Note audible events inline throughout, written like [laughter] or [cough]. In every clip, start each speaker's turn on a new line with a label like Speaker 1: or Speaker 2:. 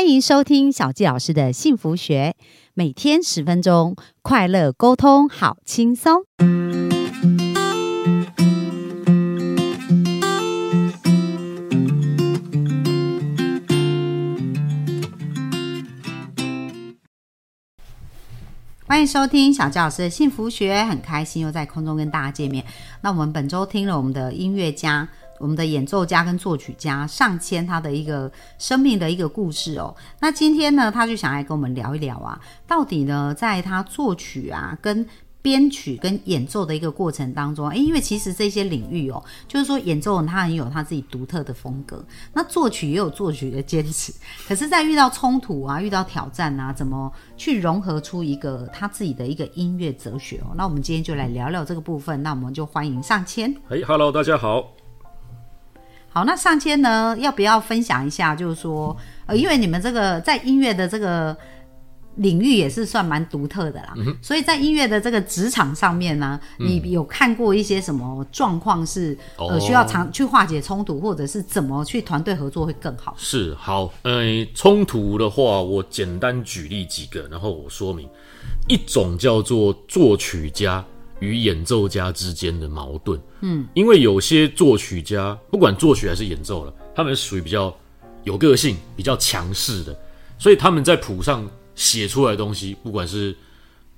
Speaker 1: 欢迎收听小纪老师的幸福学，每天十分钟，快乐沟通，好轻松。欢迎收听小纪老师的幸福学，很开心又在空中跟大家见面。那我们本周听了我们的音乐家。我们的演奏家跟作曲家上千他的一个生命的一个故事哦。那今天呢，他就想来跟我们聊一聊啊，到底呢，在他作曲啊、跟编曲、跟演奏的一个过程当中，诶，因为其实这些领域哦，就是说演奏人他很有他自己独特的风格，那作曲也有作曲的坚持。可是，在遇到冲突啊、遇到挑战啊，怎么去融合出一个他自己的一个音乐哲学哦？那我们今天就来聊聊这个部分。那我们就欢迎上千。
Speaker 2: 哎，Hello，大家好。
Speaker 1: 好，那上千呢？要不要分享一下？就是说，呃，因为你们这个在音乐的这个领域也是算蛮独特的啦，所以在音乐的这个职场上面呢，你有看过一些什么状况是呃需要常去化解冲突，或者是怎么去团队合作会更好？
Speaker 2: 是好，呃，冲突的话，我简单举例几个，然后我说明一种叫做作曲家。与演奏家之间的矛盾，嗯，因为有些作曲家不管作曲还是演奏了，他们属于比较有个性、比较强势的，所以他们在谱上写出来的东西，不管是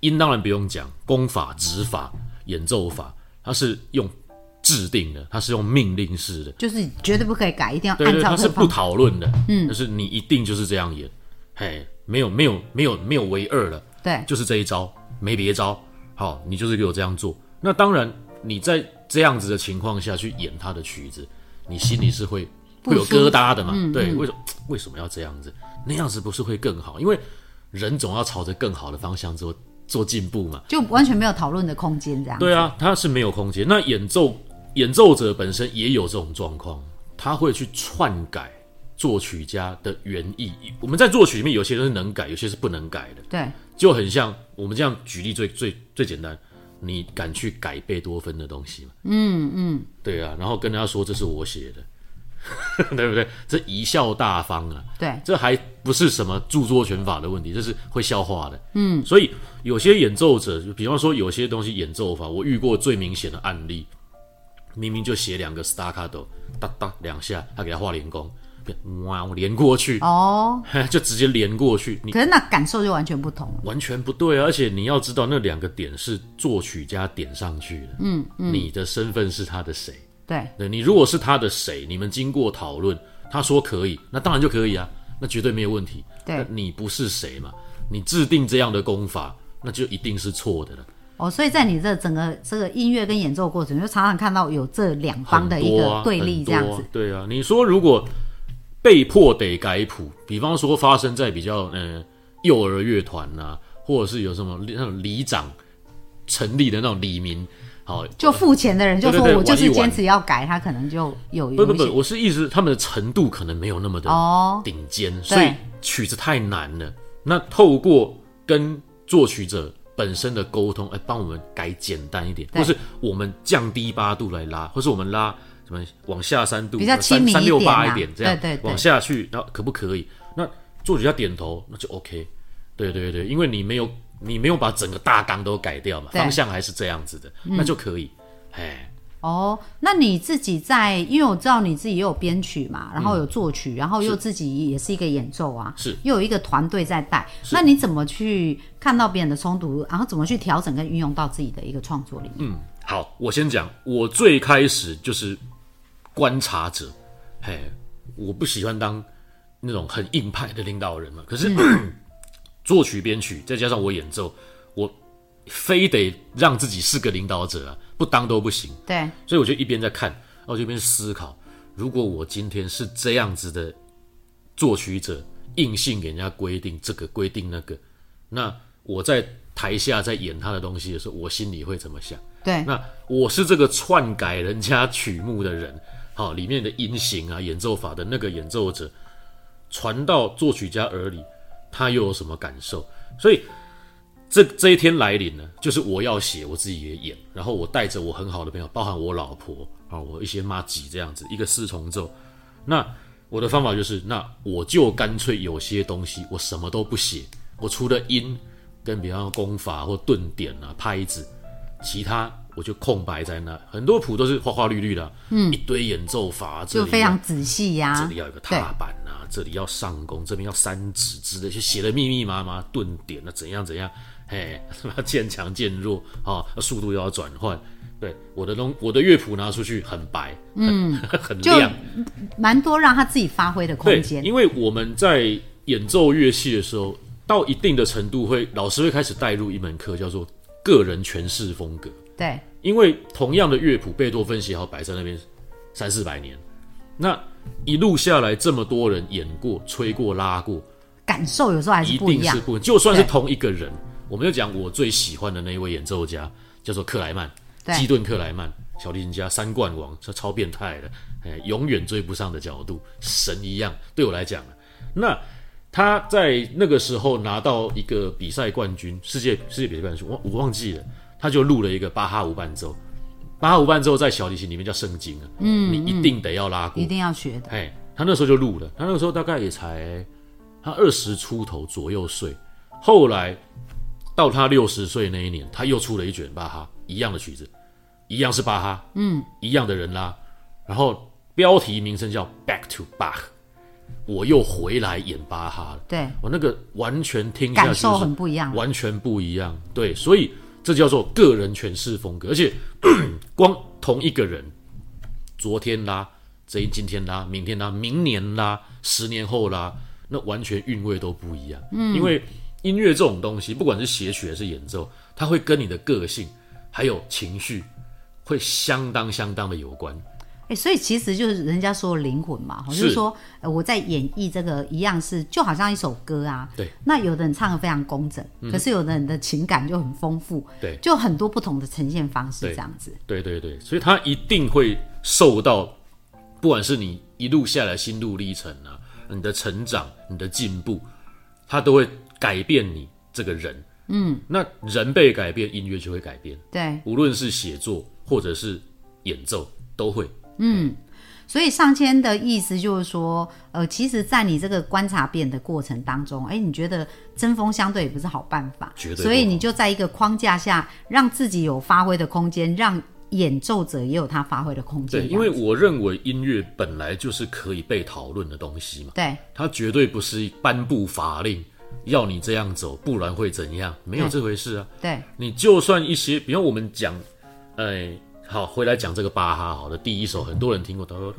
Speaker 2: 音，当然不用讲，功法、指法、演奏法，它是用制定的，它是用命令式的，
Speaker 1: 就是绝对不可以改，一定要按照。
Speaker 2: 它是不讨论的，嗯，就是你一定就是这样演，嘿，没有没有没有没有唯二了，
Speaker 1: 对，
Speaker 2: 就是这一招，没别招。好，你就是给我这样做。那当然，你在这样子的情况下去演他的曲子，你心里是会会有疙瘩的嘛？对，为什么为什么要这样子？那样子不是会更好？因为人总要朝着更好的方向做做进步嘛。
Speaker 1: 就完全没有讨论的空间，这样。
Speaker 2: 对啊，他是没有空间。那演奏演奏者本身也有这种状况，他会去篡改作曲家的原意。我们在作曲里面，有些人是能改，有些是不能改的。
Speaker 1: 对。
Speaker 2: 就很像我们这样举例最最最简单，你敢去改贝多芬的东西吗？嗯嗯，对啊，然后跟人家说这是我写的，[laughs] 对不对？这贻笑大方啊，
Speaker 1: 对，
Speaker 2: 这还不是什么著作权法的问题，这是会笑话的。嗯，所以有些演奏者，就比方说有些东西演奏法，我遇过最明显的案例，明明就写两个 staccato，哒哒两下，他给他画连弓。哇！我连过去哦，[laughs] 就直接连过去。
Speaker 1: 你可是那感受就完全不同了，
Speaker 2: 完全不对啊！而且你要知道，那两个点是作曲家点上去的。嗯嗯，你的身份是他的谁？
Speaker 1: 对
Speaker 2: 对，你如果是他的谁，你们经过讨论，他说可以，那当然就可以啊，那绝对没有问题。
Speaker 1: 对，
Speaker 2: 你不是谁嘛？你制定这样的功法，那就一定是错的了。
Speaker 1: 哦，所以在你这整个这个音乐跟演奏过程，就常常看到有这两方的一个对立这样子。
Speaker 2: 对啊，你说如果。被迫得改谱，比方说发生在比较呃幼儿乐团呐，或者是有什么那种里长成立的那种里民，好
Speaker 1: 就付钱的人就说我就是坚持要改，他可能就有
Speaker 2: 不不不，我是意思他们的程度可能没有那么的顶尖，所以曲子太难了。那透过跟作曲者本身的沟通，哎，帮我们改简单一点，或是我们降低八度来拉，或是我们拉。往下三度，
Speaker 1: 比较三
Speaker 2: 三六八一点，这样
Speaker 1: 对对
Speaker 2: 往下去，然后可不可以？那作曲家点头，那就 OK。对对对，因为你没有你没有把整个大纲都改掉嘛，方向还是这样子的，那就可以。哎，
Speaker 1: 哦，那你自己在，因为我知道你自己也有编曲嘛，然后有作曲，然后又自己也是一个演奏啊，
Speaker 2: 是
Speaker 1: 又有一个团队在带，那你怎么去看到别人的冲突，然后怎么去调整跟运用到自己的一个创作里面？
Speaker 2: 嗯，好，我先讲，我最开始就是。观察者，嘿，我不喜欢当那种很硬派的领导人嘛。可是 [clears throat] 作曲、编曲，再加上我演奏，我非得让自己是个领导者啊，不当都不行。
Speaker 1: 对，
Speaker 2: 所以我就一边在看，然后一边思考：如果我今天是这样子的作曲者，硬性给人家规定这个规定那个，那我在台下在演他的东西的时候，我心里会怎么想？
Speaker 1: 对，
Speaker 2: 那我是这个篡改人家曲目的人。好，里面的音型啊，演奏法的那个演奏者传到作曲家耳里，他又有什么感受？所以这这一天来临呢，就是我要写，我自己也演，然后我带着我很好的朋友，包含我老婆啊，我一些妈几这样子，一个四重奏。那我的方法就是，那我就干脆有些东西我什么都不写，我除了音跟比方说功法或顿点啊、拍子，其他我就空白在那。很多谱都是花花绿绿的，嗯，一堆演奏法，这
Speaker 1: 就非常仔细呀、
Speaker 2: 这里要有个踏板啊，这里要上弓，这边要三指之类，就写的密密麻麻，顿点啊怎样怎样，嘿，什 [laughs] 么渐强渐弱啊，速度又要转换。对我的东，我的乐谱拿出去很白，嗯，很 [laughs] 亮，
Speaker 1: 蛮多让他自己发挥的空，间。
Speaker 2: 因为我们在演奏乐器的时候，到一定的程度会，老师会开始带入一门课，叫做个人诠释风格。
Speaker 1: 对，
Speaker 2: 因为同样的乐谱，贝多芬写好摆在那边三四百年，那一路下来这么多人演过、吹过、拉过，
Speaker 1: 感受有时候还是
Speaker 2: 一
Speaker 1: 不一样。
Speaker 2: 定是。不，就算是同一个人，我们就讲我最喜欢的那一位演奏家，叫做克莱曼，
Speaker 1: 对。
Speaker 2: 基顿克莱曼，小提琴家三冠王，这超变态的，哎，永远追不上的角度，神一样。对我来讲，那他在那个时候拿到一个比赛冠军，世界世界比赛冠军，我我忘记了，他就录了一个巴哈无伴奏。巴哈无伴奏在小提琴里面叫圣经啊，嗯，你一定得要拉过
Speaker 1: 一，定要学的。
Speaker 2: 哎，他那时候就录了，他那个时候大概也才他二十出头左右岁，后来到他六十岁那一年，他又出了一卷巴哈一样的曲子，一样是巴哈，嗯，一样的人拉，然后标题名称叫《Back to Bach》，我又回来演巴哈了。
Speaker 1: 对，
Speaker 2: 我那个完全听下去
Speaker 1: 感受很不一样。
Speaker 2: 完全不一样。对，所以这叫做个人诠释风格，而且 [clears throat] 光同一个人，昨天啦，这一今天啦，明天啦，明年啦，十年后啦，那完全韵味都不一样。嗯，因为音乐这种东西，不管是写曲还是演奏，它会跟你的个性还有情绪会相当相当的有关。
Speaker 1: 哎、所以其实就是人家说灵魂嘛，就是是说，呃，我在演绎这个一样是，就好像一首歌啊。
Speaker 2: 对。
Speaker 1: 那有的人唱的非常工整，可是有的人的情感就很丰富。
Speaker 2: 对
Speaker 1: 就很多不同的呈现方式这样子。
Speaker 2: 对对对，所以他一定会受到，不管是你一路下来心路历程啊，你的成长、你的进步，他都会改变你这个人。嗯，那人被改变，音乐就会改变，
Speaker 1: 对，
Speaker 2: 无论是写作或者是演奏，都会。
Speaker 1: 所以上千的意思就是说，呃，其实，在你这个观察变的过程当中，哎，你觉得针锋相对也不是好办法，
Speaker 2: 绝对
Speaker 1: 所以你就在一个框架下，让自己有发挥的空间，让演奏者也有他发挥的空间。
Speaker 2: 对，因为我认为音乐本来就是可以被讨论的东西嘛，
Speaker 1: 对。
Speaker 2: 它绝对不是颁布法令要你这样走，不然会怎样，没有这回事啊。
Speaker 1: 对。
Speaker 2: 你就算一些，比方我们讲，哎，好，回来讲这个巴哈好的第一首，很多人听过，哒哒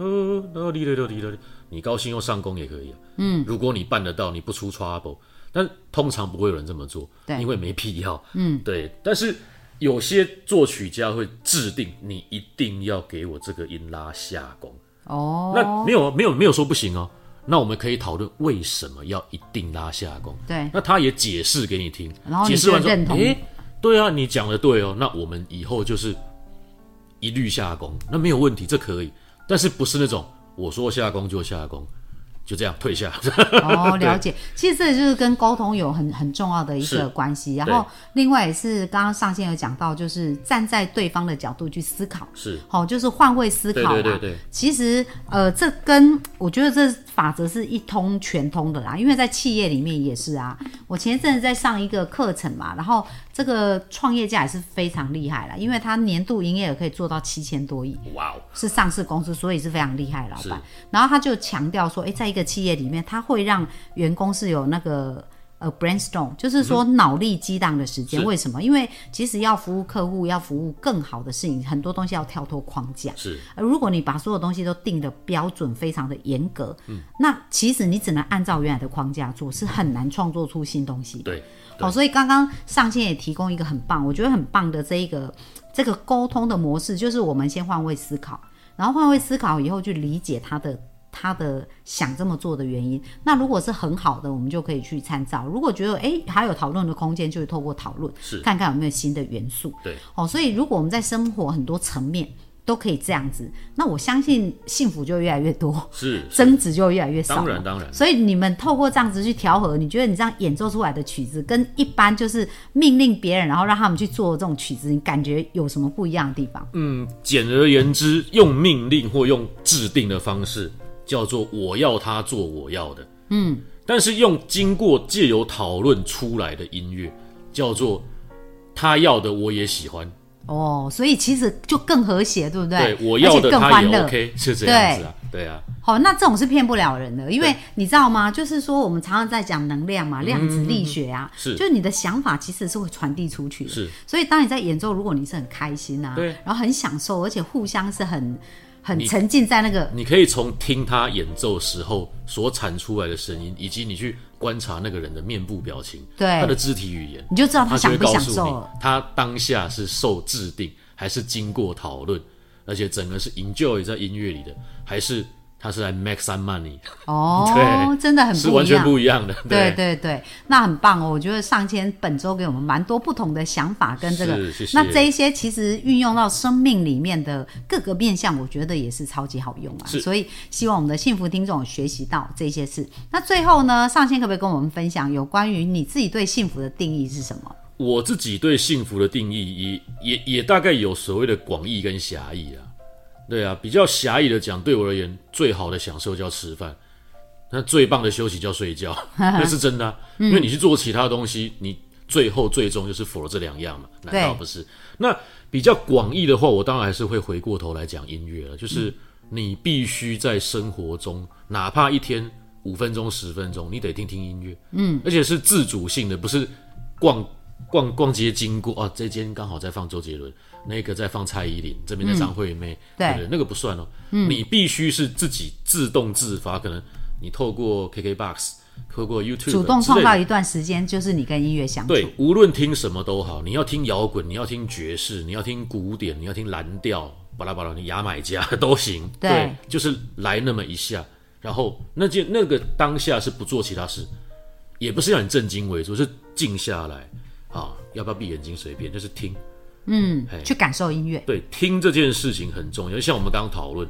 Speaker 2: 哒滴哩滴哩哩你高兴又上弓也可以啊。嗯，如果你办得到，你不出 trouble，但通常不会有人这么做，
Speaker 1: 对
Speaker 2: 因为没必要。嗯，对。但是有些作曲家会制定，你一定要给我这个音拉下弓。
Speaker 1: 哦，
Speaker 2: 那没有没有没有说不行哦。那我们可以讨论为什么要一定拉下弓。
Speaker 1: 对
Speaker 2: 那他也解释给你听，
Speaker 1: 然后
Speaker 2: 解释完之后，
Speaker 1: 就认同
Speaker 2: 诶，对啊，你讲的对哦，那我们以后就是一律下工，那没有问题，这可以，但是不是那种我说下工就下工，就这样退下。
Speaker 1: 哦，[laughs] 了解。其实这就是跟沟通有很很重要的一个关系。然后另外也是刚刚上线有讲到，就是站在对方的角度去思考。
Speaker 2: 是
Speaker 1: 好、就是换位思考啦。
Speaker 2: 对对对对
Speaker 1: 其实呃，这跟我觉得这法则是一通全通的啦，因为在企业里面也是啊。我前一阵子在上一个课程嘛，然后这个创业家也是非常厉害了，因为他年度营业额可以做到七千多亿。
Speaker 2: 哇哦，
Speaker 1: 是上市公司，所以是非常厉害的老板。然后他就强调说，诶，在一个企业里面，他会让员工是有那个呃 brainstorm，就是说脑力激荡的时间。
Speaker 2: 嗯
Speaker 1: 为什么？因为其实要服务客户，要服务更好的事情，很多东西要跳脱框架。
Speaker 2: 是
Speaker 1: 而如果你把所有东西都定的标准非常的严格，
Speaker 2: 嗯
Speaker 1: 那其实你只能按照原来的框架做，是很难创作出新东西。
Speaker 2: 对，
Speaker 1: 好，所以刚刚上线也提供一个很棒，我觉得很棒的这一个这个沟通的模式，就是我们先换位思考，然后换位思考以后去理解他的他的想这么做的原因。那如果是很好的，我们就可以去参照；如果觉得诶还有讨论的空间，就会透过讨论
Speaker 2: 是
Speaker 1: 看看有没有新的元素。
Speaker 2: 对，
Speaker 1: 哦，所以如果我们在生活很多层面都可以这样子，那我相信幸福就越来越多。
Speaker 2: 是是
Speaker 1: 争执就越来越少。
Speaker 2: 当然当然
Speaker 1: 所以你们透过这样子去调和，你觉得你这样演奏出来的曲子，跟一般就是命令别人，然后让他们去做这种曲子，你感觉有什么不一样的地方？
Speaker 2: 嗯，简而言之，用命令或用制定的方式叫做我要他做我要的，嗯，但是用经过借由讨论出来的音乐叫做他要的我也喜欢，
Speaker 1: 哦，所以其实就更和谐，对不对？
Speaker 2: 对我要的他也
Speaker 1: 更欢乐。
Speaker 2: OK，是这样子啊，对。啊，
Speaker 1: 好，那这种是骗不了人的，因为你知道吗？就是说我们常常在讲能量嘛，量子力学啊，
Speaker 2: 嗯是。
Speaker 1: 就是你的想法其实是会传递出去的。
Speaker 2: 是，
Speaker 1: 所以当你在演奏，如果你是很开心啊，
Speaker 2: 对。
Speaker 1: 然后很享受，而且互相是很很
Speaker 2: 你
Speaker 1: 沉浸在那个
Speaker 2: 你可以从听他演奏时候所产出来的声音，以及你去观察那个人的面部表情，
Speaker 1: 对
Speaker 2: 他的肢体语言，
Speaker 1: 你就知道他
Speaker 2: 他就
Speaker 1: 享不
Speaker 2: 会告诉你
Speaker 1: 享受了。，
Speaker 2: 他当下是受制定，还是经过讨论，而且整个是 enjoy 在音乐里的，还是他是来 make some money，
Speaker 1: 哦，[laughs]
Speaker 2: 对
Speaker 1: 真的很
Speaker 2: 是完全
Speaker 1: 不一样。
Speaker 2: 的。
Speaker 1: 对对对，那很棒哦！我觉得上千本周给我们蛮多不同的想法跟这个
Speaker 2: 谢，谢
Speaker 1: 那这一些其实运用到生命里面的各个面向，我觉得也是超级好用啊。所以希望我们的幸福听众有学习到这些事。那最后呢，上千可不可以跟我们分享有关于你自己对幸福的定义是什么？
Speaker 2: 我自己对幸福的定义也也也大概有所谓的广义跟狭义啊。对啊，比较狭义的讲，对我而言，最好的享受叫吃饭，那最棒的休息叫睡觉，[laughs] 那是真的、啊。因为你去做其他东西，你最后最终就是否了这两样嘛？难道不是？那比较广义的话，我当然还是会回过头来讲音乐了，就是你必须在生活中，哪怕一天五分钟、十分钟，你得听听音乐，嗯，而且是自主性的，不是逛逛逛街经过啊，这间刚好在放周杰伦，那个在放蔡依林，这边在张惠妹，
Speaker 1: 对
Speaker 2: 不对？那个不算哦，你必须是自己自动自发，可能你透过 KKBox，透过 YouTube
Speaker 1: 主动创造一段时间，就是你跟音乐相处。
Speaker 2: 对，无论听什么都好，你要听摇滚，你要听爵士，你要听古典，你要听蓝调，巴拉巴拉，你牙买加 [laughs] 都行。
Speaker 1: 对
Speaker 2: 就是来那么一下，然后那件那个当下是不做其他事，也不是让你正襟危坐，是静下来啊，要不要闭眼睛随便，就是听。
Speaker 1: 嗯，去感受音乐。
Speaker 2: 对，听这件事情很重要，就像我们刚刚讨论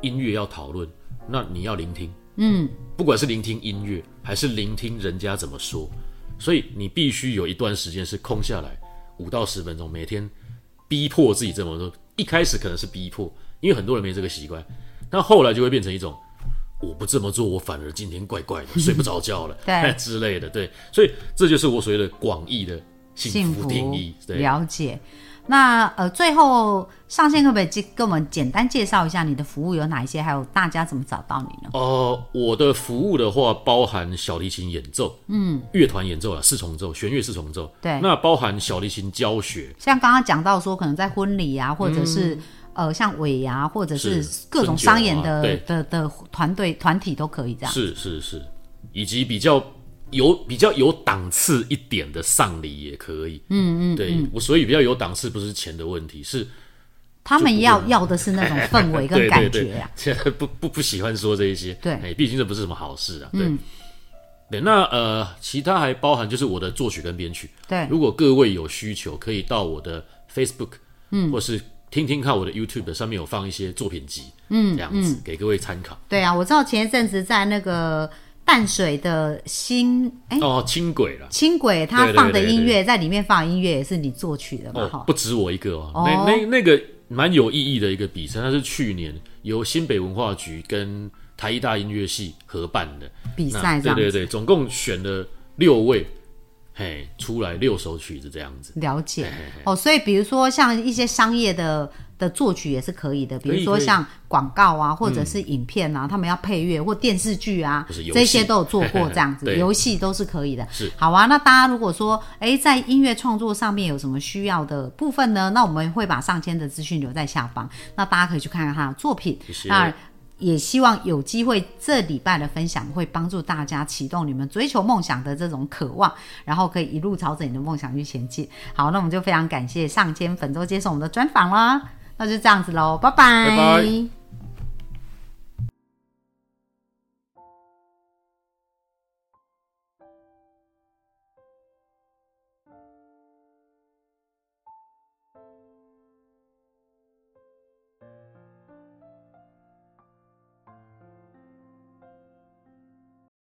Speaker 2: 音乐要讨论，那你要聆听，嗯，不管是聆听音乐还是聆听人家怎么说，所以你必须有一段时间是空下来，五到十分钟，每天逼迫自己这么做。一开始可能是逼迫，因为很多人没这个习惯，但后来就会变成一种。我不这么做，我反而今天怪怪的，睡不着觉了，
Speaker 1: 对 [laughs]
Speaker 2: 之类的，对，所以这就是我所谓的广义的幸福定义，对，
Speaker 1: 了解。那呃，最后上线可不可以介跟我们简单介绍一下你的服务有哪一些，还有大家怎么找到你呢？
Speaker 2: 呃，我的服务的话，包含小提琴演奏，嗯，乐团演奏啊，四重奏，弦乐四重奏，
Speaker 1: 对。
Speaker 2: 那包含小提琴教学，
Speaker 1: 像刚刚讲到说，可能在婚礼啊，或者是、呃像尾牙，或者是各种商演的、
Speaker 2: 对。
Speaker 1: 的的团队团体都可以这样。
Speaker 2: 是是是，以及比较有比较有档次一点的丧礼也可以，嗯嗯，对我所以比较有档次，不是钱的问题，是
Speaker 1: 他们要要的是那种氛围跟 [laughs] 感觉啊。[laughs]
Speaker 2: 现在不不不喜欢说这一些，
Speaker 1: 对。嗯
Speaker 2: 哎，毕竟这不是什么好事啊，对。对，那呃，其他还包含就是我的作曲跟编曲，
Speaker 1: 对。
Speaker 2: 如果各位有需求，可以到我的 Facebook，嗯，或是听听看我的 YouTube 上面有放一些作品集，嗯，这样子、给各位参考。
Speaker 1: 对啊，我知道前一阵子在那个淡水的新哎
Speaker 2: 哦，轻轨了，
Speaker 1: 轻轨，他放的音乐在里面放的音乐也是你作曲的嘛？
Speaker 2: 哦、，不止我一个哦，
Speaker 1: 哦。
Speaker 2: 那那那个蛮有意义的一个比赛，它是去年由新北文化局跟台艺大音乐系合办的。
Speaker 1: 比赛
Speaker 2: 对对对，总共选了六位，嘿，出来六首曲子这样子。
Speaker 1: 了解哦，所以比如说像一些商业的的作曲也是可以的，比如说像广告啊，或者是影片啊，他们要配乐或电视剧啊这些都有做过这样子，[laughs]
Speaker 2: 对
Speaker 1: 游戏都是可以的。
Speaker 2: 是
Speaker 1: 好啊，那大家如果说哎在音乐创作上面有什么需要的部分呢？那我们会把上千的资讯留在下方，那大家可以去看看他的作品。也希望有机会这礼拜的分享会帮助大家启动你们追求梦想的这种渴望，然后可以一路朝着你的梦想去前进。好，那我们就非常感谢上千本周接受我们的专访啦，那就这样子喽，拜拜。
Speaker 2: 拜拜。